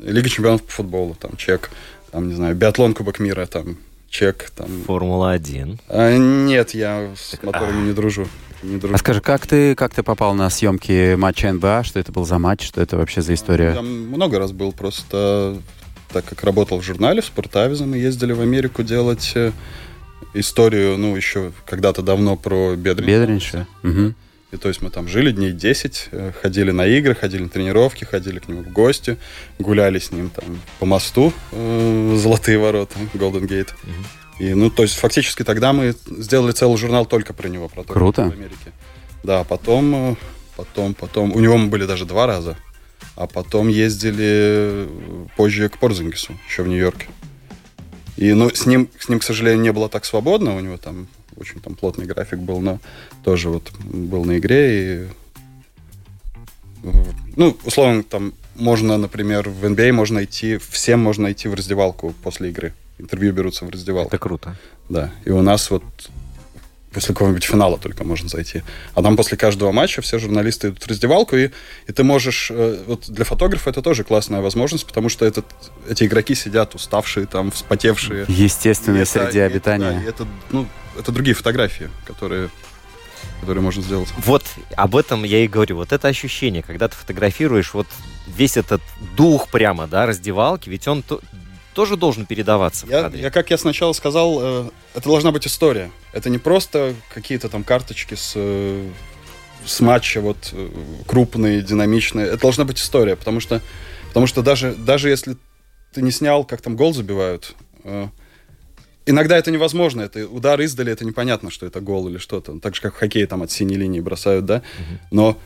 Лига чемпионов по футболу, там, чек. Там, не знаю, биатлон Кубок мира, там, чек, там. Формула-1. А, нет, я с моторами не дружу. Не дружу. А скажи, как ты, как ты попал на съемки матча НБА? Что это был за матч? Что это вообще за история? Я много раз был, просто так как работал в журнале, в Спортавизе, мы ездили в Америку делать э, историю, ну, еще когда-то давно про бедренную. Бедренче? Мгм. И то есть мы там жили дней 10, э, ходили на игры, ходили на тренировки, ходили к нему в гости, гуляли с ним там по мосту э, Золотые ворота, Golden Gate. И, ну, то есть фактически тогда мы сделали целый журнал только про него, про то, Круто. в Америке. Да, потом, э, потом, потом, у него мы были даже два раза, а потом ездили э, позже к Порзингису, еще в Нью-Йорке. И, ну, с ним, с ним, к сожалению, не было так свободно, у него там очень там плотный график был, но тоже вот был на игре и э, ну, условно, там можно, например, в NBA можно идти, всем можно идти в раздевалку после игры. Интервью берутся в раздевалку. Это круто. Да. И у нас вот после какого-нибудь финала только можно зайти. А там после каждого матча все журналисты идут в раздевалку, и, и ты можешь... э, Вот для фотографа это тоже классная возможность, потому что этот, эти игроки сидят уставшие, там, вспотевшие. Естественной это- среде это- обитания. да, и это, ну, это другие фотографии, которые, которые можно сделать. Вот об этом я и говорю. Вот это ощущение, когда ты фотографируешь, вот весь этот дух прямо, да, раздевалки, ведь он то- тоже должен передаваться Я, я, как я сначала сказал, э, это должна быть история. Это не просто какие-то там карточки с, э, с матча, вот э, крупные, динамичные. Это должна быть история, потому что, потому что даже, даже если ты не снял, как там гол забивают, э, иногда это невозможно. Это удар издали, это непонятно, что это гол или что-то. Так же, как в хоккее там от синей линии бросают, да. Но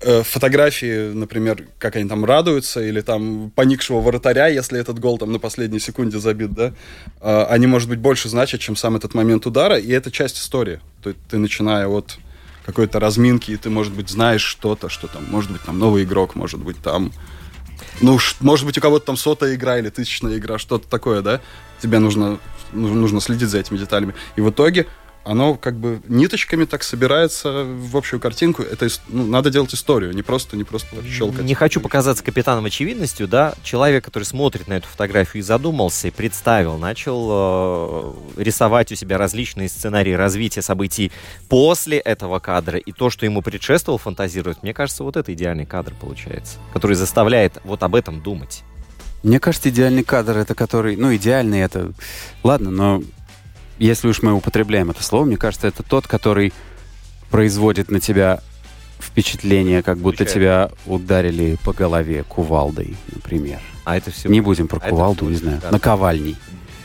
э, фотографии, например, как они там радуются, или там поникшего вратаря, если этот гол там на последней секунде забит, да, э, они, может быть, больше значат, чем сам этот момент удара, и это часть истории. То есть ты, начиная от какой-то разминки, и ты, может быть, знаешь что-то, что там, может быть, там новый игрок, может быть, там, ну, может быть, у кого-то там сотая игра или тысячная игра, что-то такое, да, тебе нужно, ну- нужно следить за этими деталями. И в итоге оно как бы ниточками так собирается в общую картинку. Это ну, надо делать историю, не просто, не просто щелкать. Не хочу показаться капитаном очевидностью, да, человек, который смотрит на эту фотографию и задумался, и представил, начал э, рисовать у себя различные сценарии развития событий после этого кадра, и то, что ему предшествовал, фантазирует, мне кажется, вот это идеальный кадр получается, который заставляет вот об этом думать. Мне кажется, идеальный кадр это который, ну идеальный это, ладно, но если уж мы употребляем это слово, мне кажется, это тот, который производит на тебя впечатление, как будто Включает. тебя ударили по голове кувалдой, например. А это все... Не будем про А кувалду, не знаю, да. наковальней.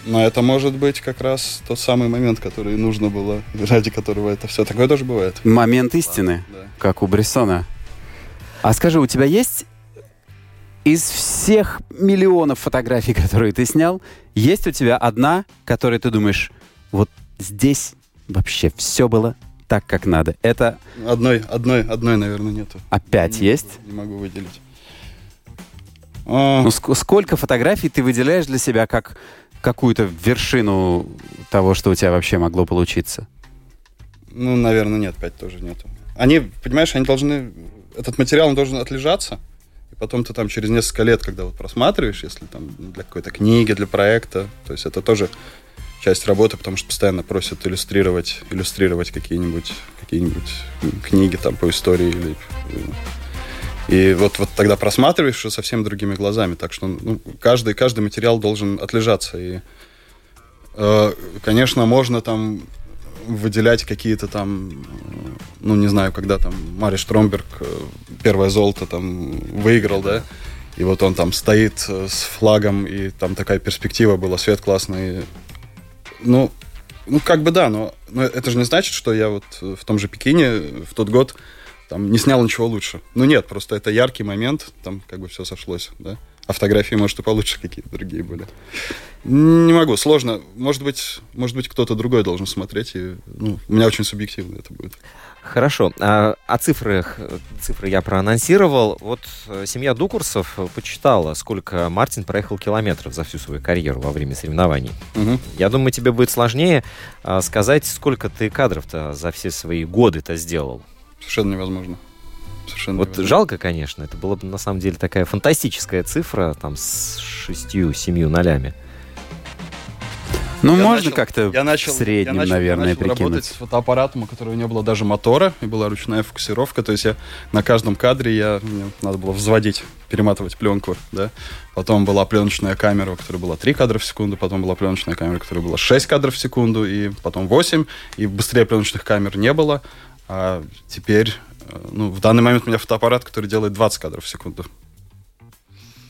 Но это может быть как раз тот самый момент, который нужно было, ради которого это все. Такое тоже бывает. Момент истины, Да. как у Брессона. А скажи, у тебя есть из всех миллионов фотографий, (laughs) которые ты снял, есть у тебя одна, которой ты думаешь, вот здесь вообще все было так, как надо. Это Одной, одной, одной, наверное, нету. опять Не есть? Не могу выделить. А, Ну, ск- сколько фотографий ты выделяешь для себя как какую-то вершину того, что у тебя вообще могло получиться? Ну, наверное, нет, пять тоже нету. Они, понимаешь, они должны... Этот материал, он должен отлежаться. Потом ты там через несколько лет, когда вот просматриваешь, если там для какой-то книги, для проекта, то есть это тоже часть работы, потому что постоянно просят иллюстрировать, иллюстрировать какие-нибудь какие-нибудь книги там по истории или и вот, вот тогда просматриваешь совсем другими глазами. Так что ну, каждый, каждый материал должен отлежаться. И, э, конечно, можно там выделять какие-то там, э, ну, не знаю, когда там Мари Штромберг э, первое золото там выиграл, да, и вот он там стоит э, с флагом, и там такая перспектива была, свет классный. Ну, ну как бы да, но, но это же не значит, что я вот в том же Пекине в тот год там не снял ничего лучше. Ну нет, просто это яркий момент, там как бы все сошлось, да. А фотографии, может, и получше какие-то другие были. Не могу, сложно. Может быть, может быть, кто-то другой должен смотреть. И, ну, у меня очень субъективно это будет. Хорошо. А, о цифрах, цифры я проанонсировал. Вот э, семья Дукурсов почитала, сколько Мартин проехал километров за всю свою карьеру во время соревнований. Угу. Я думаю, тебе будет сложнее а, сказать, сколько ты кадров-то за все свои годы-то сделал. Совершенно невозможно. Совершенно Вот невозможно. жалко, конечно, это была бы на самом деле такая фантастическая цифра, там с шестью-семью нолями. Ну, Я можно начал- как-то я начал, в среднем, я начал, наверное, я начал прикинуть. работать с фотоаппаратом, у которого не было даже мотора, и была ручная фокусировка. То есть я на каждом кадре я, мне надо было взводить, перематывать пленку, да. Потом была пленочная камера, у которой была 3 кадра в секунду, потом была пленочная камера, у которой было 6 кадров в секунду, и потом 8, и быстрее пленочных камер не было. А теперь, ну, в данный момент у меня фотоаппарат, который делает 20 кадров в секунду.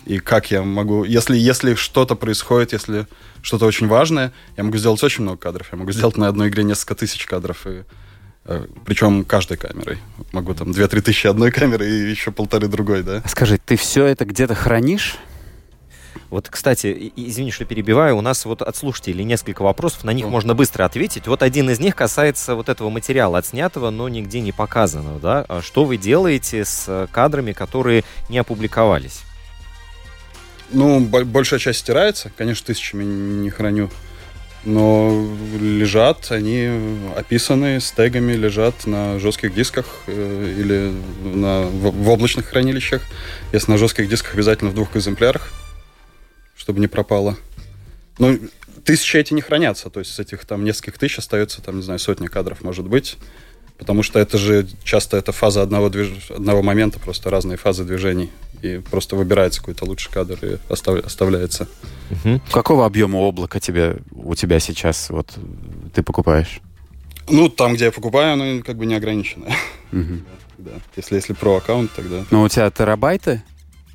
И как я могу... Если, если что-то происходит, если что-то очень важное, я могу сделать очень много кадров. Я могу сделать на одной игре несколько тысяч кадров. И, э, причем каждой камерой. Могу там 2-3 тысячи одной камеры и еще полторы другой, да? Скажи, ты все это где-то хранишь? Вот, кстати, извини, что перебиваю, у нас вот от слушателей несколько вопросов, на них Ну. можно быстро ответить. Вот один из них касается вот этого материала, отснятого, но нигде не показанного, да? А Что вы делаете с э, кадрами, которые не опубликовались? Ну, бо- большая часть стирается. Конечно, тысячами не храню. Но лежат, они описаны с тегами, лежат на жестких дисках э, или на, в, в облачных хранилищах. Если на жестких дисках, обязательно в двух экземплярах, чтобы не пропало. Ну, тысячи эти не хранятся, то есть с этих там нескольких тысяч остается, там, не знаю, сотня кадров, может быть. Потому что это же часто это фаза одного, движ... одного момента, просто разные фазы движений. И просто выбирается какой-то лучший кадр и остав- оставляется. Мгм. Какого объема облака тебе, у тебя сейчас вот ты покупаешь? Ну, там, где я покупаю, оно как бы не ограничено. Мгм. (laughs) Да. Если, если про аккаунт, тогда... Ну, у тебя терабайты?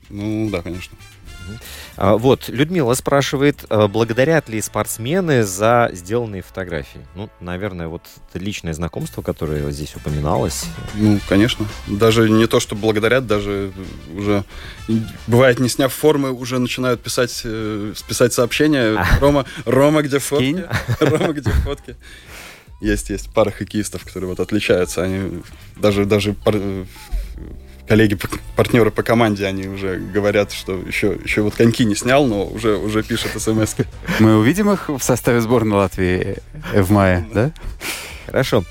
Ну, да, конечно. А, Вот, Людмила спрашивает, а, благодарят ли спортсмены за сделанные фотографии? Ну, наверное, вот личное знакомство, которое здесь упоминалось. Ну, конечно. Даже не то, что благодарят, даже уже бывает, не сняв формы, уже начинают писать, э, писать сообщения. Рома, Рома, где фотки? Кинь. Рома, где фотки? Есть, есть пара хоккеистов, которые вот отличаются. Они даже, даже пар- э, коллеги, партнеры по команде, они уже говорят, что еще, еще вот коньки не снял, но уже, уже пишет смс Мы увидим их в составе сборной Латвии э, в мае, да? Хорошо.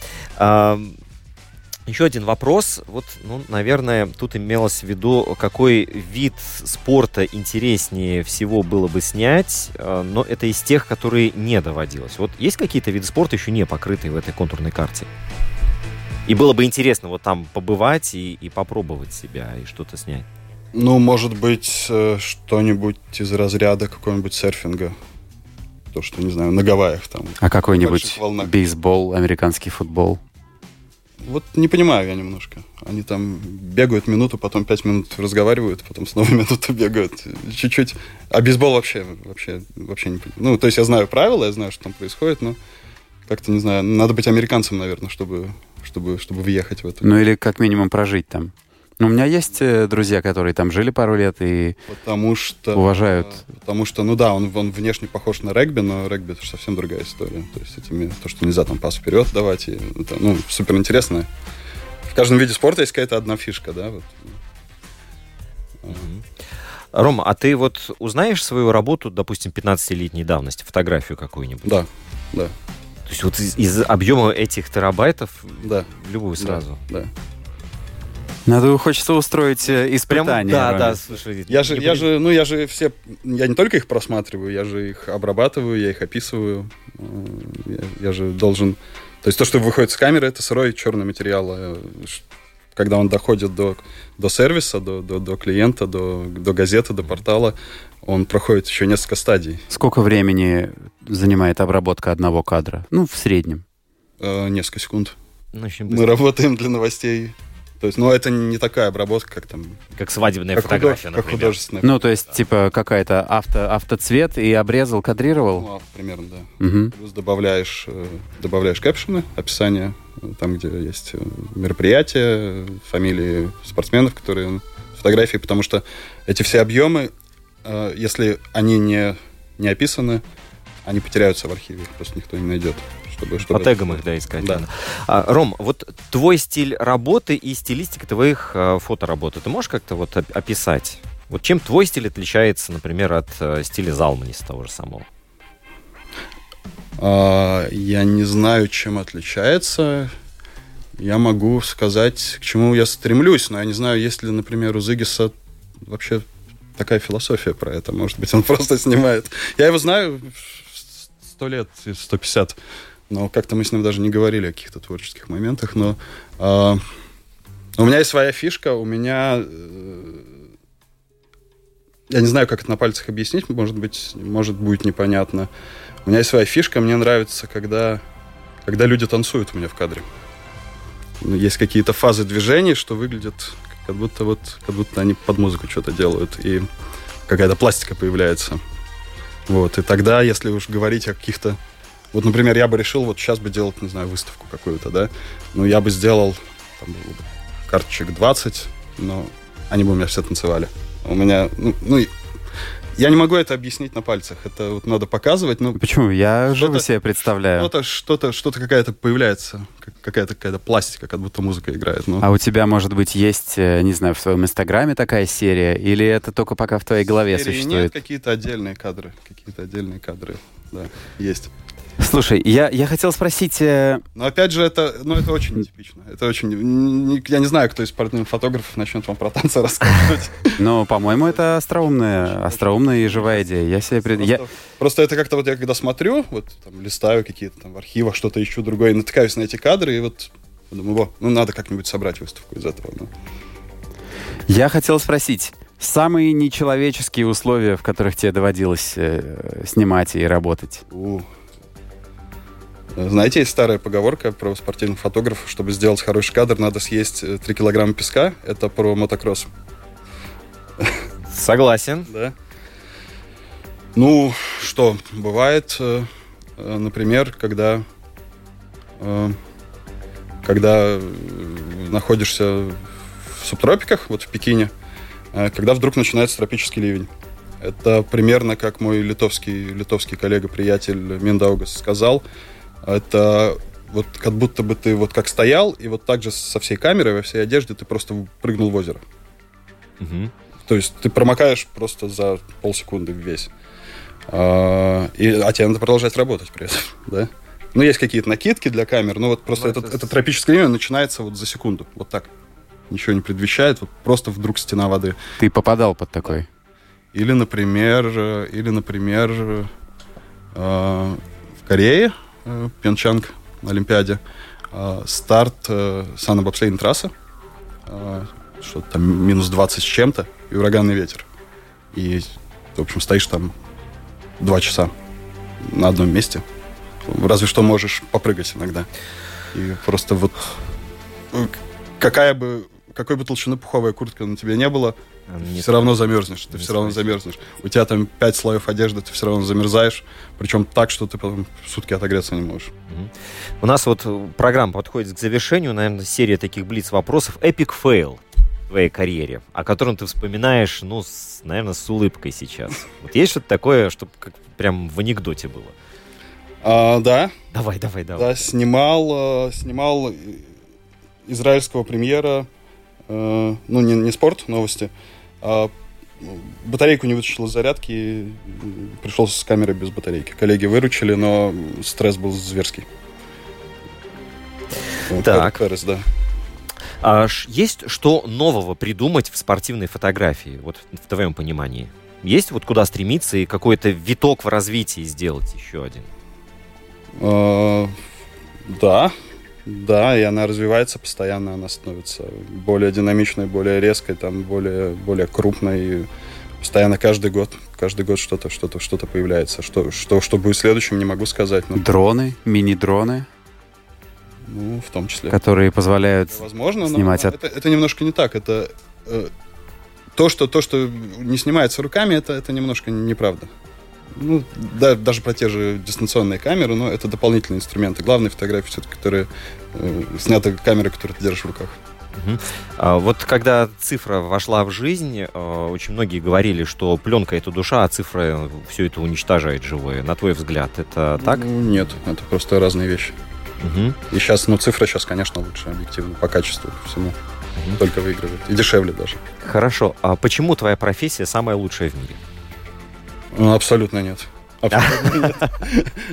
Еще один вопрос. Вот, ну, наверное, тут имелось в виду, какой вид спорта интереснее всего было бы снять, а, но это из тех, которые не доводилось. Вот есть какие-то виды спорта еще не покрытые в этой контурной карте? И было бы интересно вот там побывать и, и попробовать себя, и что-то снять. Ну, может быть, э, что-нибудь из разряда какого-нибудь серфинга. То, что, не знаю, на Гавайях там. А какой-нибудь бейсбол, американский футбол? Вот не понимаю я немножко. Они там бегают минуту, потом пять минут разговаривают, потом снова (laughs) минуту бегают. Чуть-чуть. А бейсбол вообще, вообще, вообще не понимаю. Ну, то есть я знаю правила, я знаю, что там происходит, но как-то, не знаю, надо быть американцем, наверное, чтобы, чтобы, чтобы въехать в это. Ну, или как минимум прожить там. Ну, у меня есть э, друзья, которые там жили пару лет и Потому что... уважают. э, Потому что, ну да, он, он внешне похож на регби, но регби это совсем другая история. То есть этими, то, что нельзя там пас вперед давать, и это, ну, супер интересно. В каждом виде спорта есть какая-то одна фишка, да, вот. Рома, а ты вот узнаешь свою работу, допустим, 15-летней давности, фотографию какую-нибудь? Да, да, есть вот из, из объема этих терабайтов да. любую сразу? Да. Надо, хочется устроить э, Прям, испытание. да, Роме. да, слушай. Я же, не я же, ну, я же все, я не только их просматриваю, я же их обрабатываю, я их описываю. Э, Я, я же должен... То есть то, что выходит с камеры, это сырой черный материал. Когда он доходит до, до сервиса, до, до, до клиента, до, до газеты, до портала, он проходит еще несколько стадий. Сколько времени занимает обработка одного кадра? Ну, в среднем. Э, Несколько секунд. Ну, Мы работаем для новостей. То есть, ну, это не такая обработка, как там... Как свадебная Как, фотография, худож- как например. художественная. Ну, то есть, типа, какая-то авто, автоцвет и обрезал, кадрировал? Ну, примерно, да. Мгм. Плюс добавляешь, э, добавляешь кэпшены, описание, э, там, где есть э, мероприятия, фамилии спортсменов, которые фотографии, потому что эти все объемы, если они не, не описаны, они потеряются в архиве, их просто никто не найдет. Чтобы, чтобы... По тегам их, да, искать. Да. А, Ром, вот твой стиль работы и стилистика твоих э, фотоработы, ты можешь как-то вот описать? Вот чем твой стиль отличается, например, от э, стиля Залманиса того же самого? А, я не знаю, чем отличается. Я могу сказать, к чему я стремлюсь, но я не знаю, есть ли, например, у Зигиса вообще такая философия про это. Может быть, он (laughs) просто снимает. Я его знаю сто лет, 150, но как-то мы с ним даже не говорили о каких-то творческих моментах. Но э, у меня есть своя фишка, у меня... Э, я не знаю, как это на пальцах объяснить, может быть, может будет непонятно. У меня есть своя фишка, мне нравится, когда, когда люди танцуют у меня в кадре. Есть какие-то фазы движений, что выглядит как будто вот, как будто они под музыку что-то делают, и какая-то пластика появляется. Вот, и тогда, если уж говорить о каких-то... Вот, например, я бы решил, вот сейчас бы делать, не знаю, выставку какую-то, да, ну, я бы сделал там, карточек 20, но они бы у меня все танцевали. У меня, ну, ну я не могу это объяснить на пальцах. Это вот надо показывать. Но Почему? Я живо себе представляю. Что-то, что-то, что-то какая-то появляется. Какая-то какая-то пластика, как будто музыка играет. Ну. А у тебя, может быть, есть, э, не знаю, в своем инстаграме такая серия? Или это только пока в твоей голове Серии существует? Нет, какие-то отдельные кадры. Какие-то отдельные кадры, да, есть. Слушай, я, я хотел спросить... Э... Но опять же, это, ну, это очень нетипично. Это очень... Я не знаю, кто из спортивных фотографов начнет вам про танцы (laughs) рассказывать. Но, по-моему, это остроумная, остроумная и живая идея. Я себе пред... просто, я... просто это как-то вот я когда смотрю, вот там листаю какие-то там в архивах, что-то ищу другое, и натыкаюсь на эти кадры, и вот думаю, во, ну надо как-нибудь собрать выставку из этого. Ну. Я хотел спросить, самые нечеловеческие условия, в которых тебе доводилось э, снимать и работать? У, знаете, есть старая поговорка про спортивных фотографов, чтобы сделать хороший кадр, надо съесть 3 э, килограмма песка. Это про мотокросс. Согласен. (laughs) Да. Ну, что, бывает, э, э, например, когда, когда находишься в субтропиках, вот в Пекине, когда вдруг начинается тропический ливень. Это примерно как мой литовский, литовский коллега-приятель Миндаугас сказал – это вот как будто бы ты вот как стоял, и вот так же со всей камерой, во всей одежде ты просто прыгнул в озеро. Угу. То есть ты промокаешь просто за полсекунды весь. А, и, а тебе надо продолжать работать при этом, (laughs) да? Ну, есть какие-то накидки для камер, но вот просто ну, это, это тропическое время начинается вот за секунду, вот так. Ничего не предвещает, вот просто вдруг стена воды. Ты попадал под такой? Или, например, или, например, э, в Корее Э, Пьончанг Олимпиаде. А, старт э, санобобслейной трассы. А, что-то там минус 20 с чем-то и ураганный ветер. И, в общем, стоишь там два часа на одном месте. Разве что можешь попрыгать иногда. И просто вот э, какая бы какой бы толщины пуховая куртка на тебе не было, не все равно замерзнешь, ты все равно замерзнешь. У тебя там пять слоев одежды, ты все равно замерзаешь, причем так, что ты потом сутки отогреться не можешь. У нас вот э, программа подходит к завершению, наверное, серия таких блиц-вопросов. Epic fail в твоей карьере, о котором ты вспоминаешь, ну, с, наверное, с улыбкой сейчас. (laughs) Вот есть что-то такое, что как прям в анекдоте было? А, да. Давай, давай, давай. Да, снимал, э, снимал израильского премьера Э, ну, не, не спорт, новости, а батарейку не вытащил из зарядки, и пришел с камерой без батарейки. Коллеги выручили, но стресс был зверский. Так. Перес, да. А есть что нового придумать в спортивной фотографии, вот в твоем понимании? Есть вот куда стремиться и какой-то виток в развитии сделать еще один? А, да, да, и она развивается постоянно, она становится более динамичной, более резкой, там, более, более крупной. И постоянно каждый год, каждый год что-то, что-то, что-то появляется. Что, что, что будет следующим, не могу сказать. Но... Дроны, мини-дроны? Ну, в том числе. Которые позволяют Возможно, снимать... Но от... это, это немножко не так. Это э, то, что, то, что не снимается руками, это, это немножко неправда ну, да, даже про те же дистанционные камеры, но это дополнительные инструменты. Главные фотографии все-таки, которые э, сняты камеры, которые ты держишь в руках. А вот когда цифра вошла в жизнь, э, очень многие говорили, что пленка это душа, а цифра все это уничтожает живое. На твой взгляд, это так? Ну, нет, это просто разные вещи. Мгм. И сейчас, ну, цифра сейчас, конечно, лучше объективно, по качеству, по всему. Только выигрывает. И дешевле даже. Хорошо. А почему твоя профессия самая лучшая в мире? Ну, абсолютно нет. Абсолютно (laughs) нет.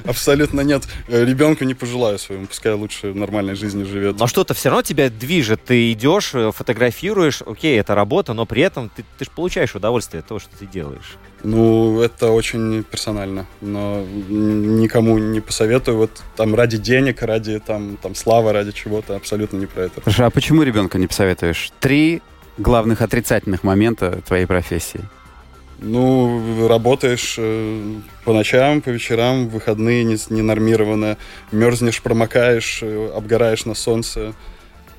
Абсолютно нет. Э, Ребенку не пожелаю своему, пускай лучше нормальной жизнью живет. Но что-то все равно тебя движет. Ты идешь, э, фотографируешь, окей, это работа, но при этом ты, ты же получаешь удовольствие от того, что ты делаешь. Ну, это очень персонально, но никому не посоветую. Вот там ради денег, ради там, там славы, ради чего-то, абсолютно не про это. Слушай, а почему ребенка не посоветуешь? Три главных отрицательных момента твоей профессии. Ну, работаешь э, по ночам, по вечерам, выходные не, ненормированно, мерзнешь, промокаешь, э, обгораешь на солнце.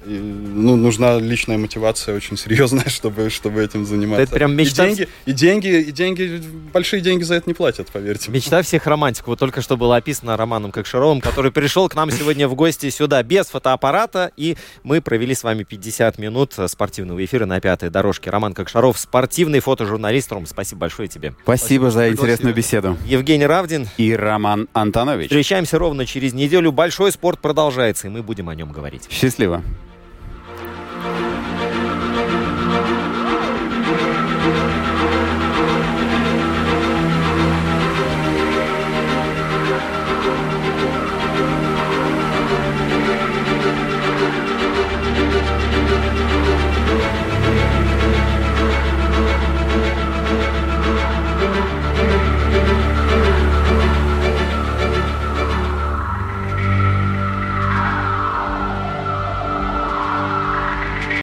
И, ну, нужна личная мотивация очень серьезная, (laughs) чтобы, чтобы этим заниматься. Это прям мечта- И деньги, и деньги, и деньги, большие деньги за это не платят, поверьте. Мечта всех романтиков. Вот только что было описано Романом Кокшаровым, который пришел к нам сегодня в гости сюда без фотоаппарата, и мы провели с вами 50 минут спортивного эфира на пятой дорожке. Роман Кокшаров, спортивный фотожурналист. Ром, спасибо большое тебе. Спасибо, Спасибо, за интересную беседу. Евгений Равдин. И Роман Антонович. Встречаемся ровно через неделю. Большой спорт продолжается, и мы будем о нем говорить. Счастливо.